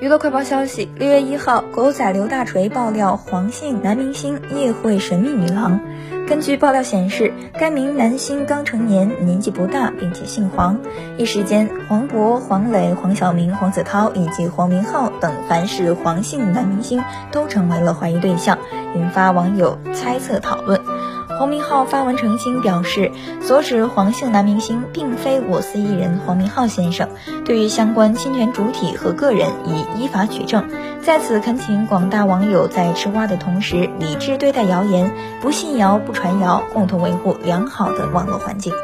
娱乐快报消息：六月一号，狗仔刘大锤爆料黄姓男明星夜会神秘女郎。根据爆料显示，该名男星刚成年，年纪不大，并且姓黄。一时间，黄渤、黄磊、黄晓明、黄子韬以及黄明昊等凡是黄姓男明星都成为了怀疑对象，引发网友猜测讨论。黄明昊发文澄清表示，所指黄姓男明星并非我司艺人黄明昊先生。对于相关侵权主体和个人，已依法取证。在此恳请广大网友在吃瓜的同时，理智对待谣言，不信谣不传谣，共同维护良好的网络环境。